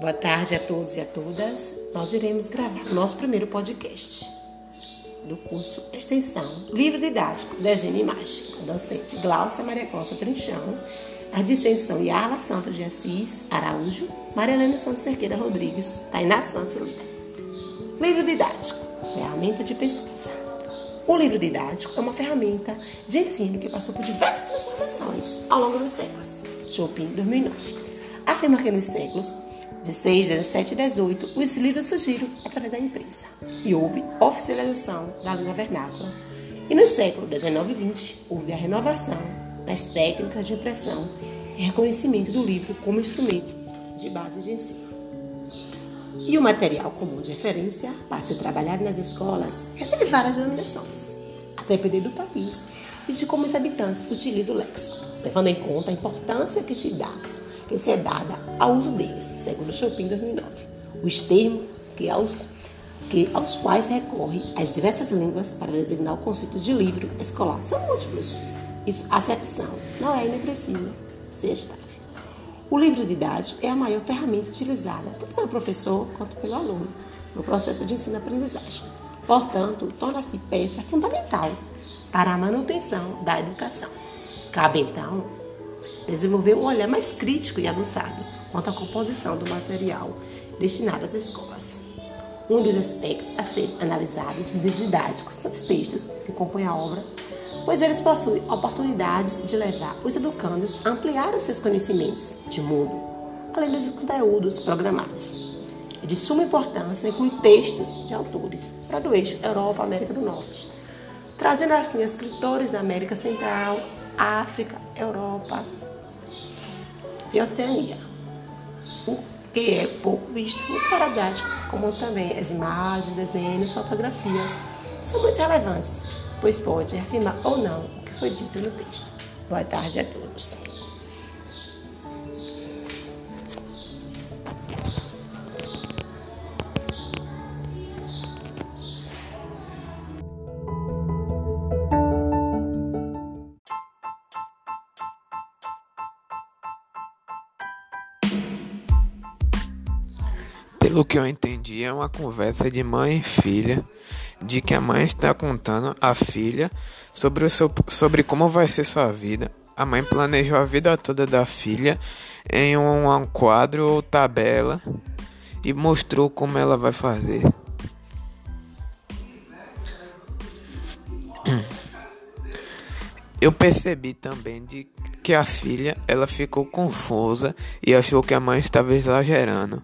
Boa tarde a todos e a todas. Nós iremos gravar o nosso primeiro podcast do curso Extensão Livro Didático Desenho e Imagem, a docente Glaucia Maria Costa Trinchão, a distinção Yarla Santos de Assis Araújo, Maria Helena Santos Cerqueira Rodrigues, Tainá Santos Lira. Livro didático, ferramenta de pesquisa. O livro didático é uma ferramenta de ensino que passou por diversas transformações ao longo dos séculos. Chopin, 2009. Afirma que nos séculos 16, 17 e 18, os livros surgiram através da imprensa e houve oficialização da língua vernácula. E no século 19 e 20, houve a renovação das técnicas de impressão e reconhecimento do livro como instrumento de base de ensino. E o material comum de referência, para ser trabalhado nas escolas, recebe várias denominações, a depender do país e de como os habitantes utilizam o léxico, levando em conta a importância que se dá que se é dada ao uso deles, segundo Chopin 2009. Os termos que aos, que, aos quais recorre as diversas línguas para designar o conceito de livro escolar são múltiplos. Isso, acepção não é nem precisa ser estável. O livro didático é a maior ferramenta utilizada tanto pelo professor quanto pelo aluno no processo de ensino-aprendizagem. Portanto, torna-se peça fundamental para a manutenção da educação. Cabe então desenvolver um olhar mais crítico e aguçado quanto à composição do material destinado às escolas. Um dos aspectos a ser analisado livros didáticos são os textos que compõem a obra, pois eles possuem oportunidades de levar os educandos a ampliar os seus conhecimentos de mundo, além dos conteúdos programados. É de suma importância incluir textos de autores para do eixo Europa-América do Norte, trazendo assim escritores da América Central, África, Europa, e Oceania, o que é pouco visto nos paradigmas, como também as imagens, desenhos, fotografias, são muito relevantes, pois pode afirmar ou não o que foi dito no texto. Boa tarde a todos. Pelo que eu entendi, é uma conversa de mãe e filha, de que a mãe está contando à filha sobre, o seu, sobre como vai ser sua vida. A mãe planejou a vida toda da filha em um, um quadro ou tabela e mostrou como ela vai fazer. Eu percebi também de que a filha ela ficou confusa e achou que a mãe estava exagerando.